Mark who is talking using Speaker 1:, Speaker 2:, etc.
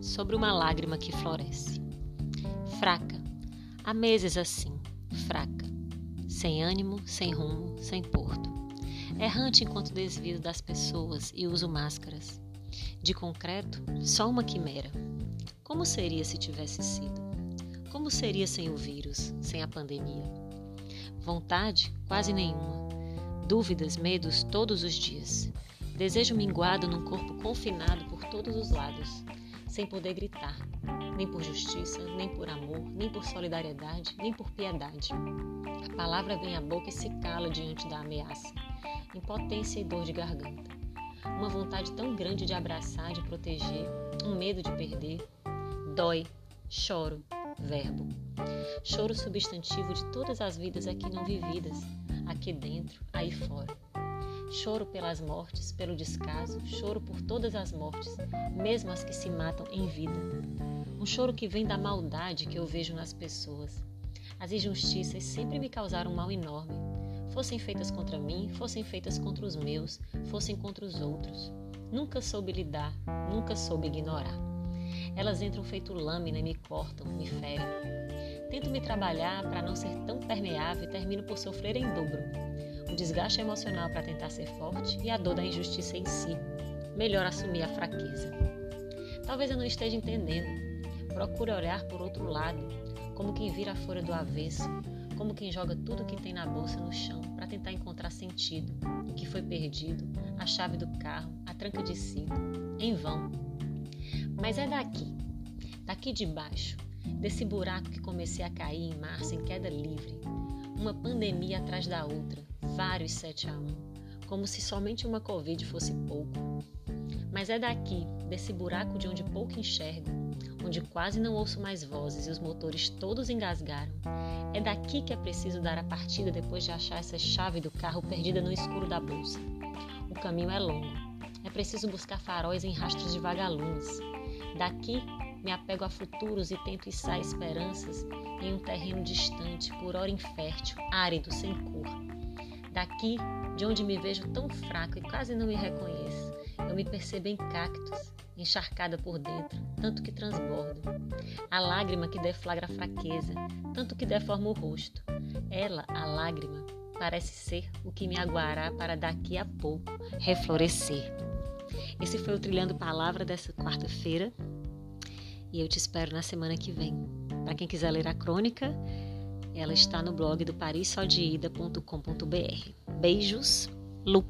Speaker 1: sobre uma lágrima que floresce. Fraca, há meses assim, fraca, sem ânimo, sem rumo, sem porto. Errante enquanto desvio das pessoas e uso máscaras. De concreto, só uma quimera. Como seria se tivesse sido? Como seria sem o vírus, sem a pandemia? Vontade, quase nenhuma. Dúvidas, medos todos os dias. Desejo minguado num corpo confinado por todos os lados, sem poder gritar, nem por justiça, nem por amor, nem por solidariedade, nem por piedade. A palavra vem à boca e se cala diante da ameaça, impotência e dor de garganta. Uma vontade tão grande de abraçar, de proteger, um medo de perder. Dói, choro, verbo. Choro substantivo de todas as vidas aqui não vividas, aqui dentro, aí fora. Choro pelas mortes, pelo descaso, choro por todas as mortes, mesmo as que se matam em vida. Um choro que vem da maldade que eu vejo nas pessoas. As injustiças sempre me causaram um mal enorme, fossem feitas contra mim, fossem feitas contra os meus, fossem contra os outros. Nunca soube lidar, nunca soube ignorar. Elas entram feito lâmina e me cortam, me ferem. Tento me trabalhar para não ser tão permeável e termino por sofrer em dobro o desgaste emocional para tentar ser forte e a dor da injustiça em si. Melhor assumir a fraqueza. Talvez eu não esteja entendendo. Procure olhar por outro lado, como quem vira a folha do avesso, como quem joga tudo que tem na bolsa no chão para tentar encontrar sentido, o que foi perdido, a chave do carro, a tranca de cinto, em vão. Mas é daqui, daqui de baixo, desse buraco que comecei a cair em março em queda livre, uma pandemia atrás da outra, vários 7 a 1, como se somente uma Covid fosse pouco. Mas é daqui, desse buraco de onde pouco enxergo, onde quase não ouço mais vozes e os motores todos engasgaram, é daqui que é preciso dar a partida depois de achar essa chave do carro perdida no escuro da bolsa. O caminho é longo. É preciso buscar faróis em rastros de vagalumes. Daqui me apego a futuros e tento içar esperanças em um terreno distante, por hora infértil, árido, sem cor. Daqui, de onde me vejo tão fraco e quase não me reconheço, eu me percebo em cactos, encharcada por dentro, tanto que transbordo. A lágrima que deflagra a fraqueza, tanto que deforma o rosto. Ela, a lágrima, parece ser o que me aguará para daqui a pouco reflorescer. Esse foi o Trilhando Palavra dessa quarta-feira e eu te espero na semana que vem. Para quem quiser ler a crônica, ela está no blog do parissodeida.com.br. Beijos, Lu.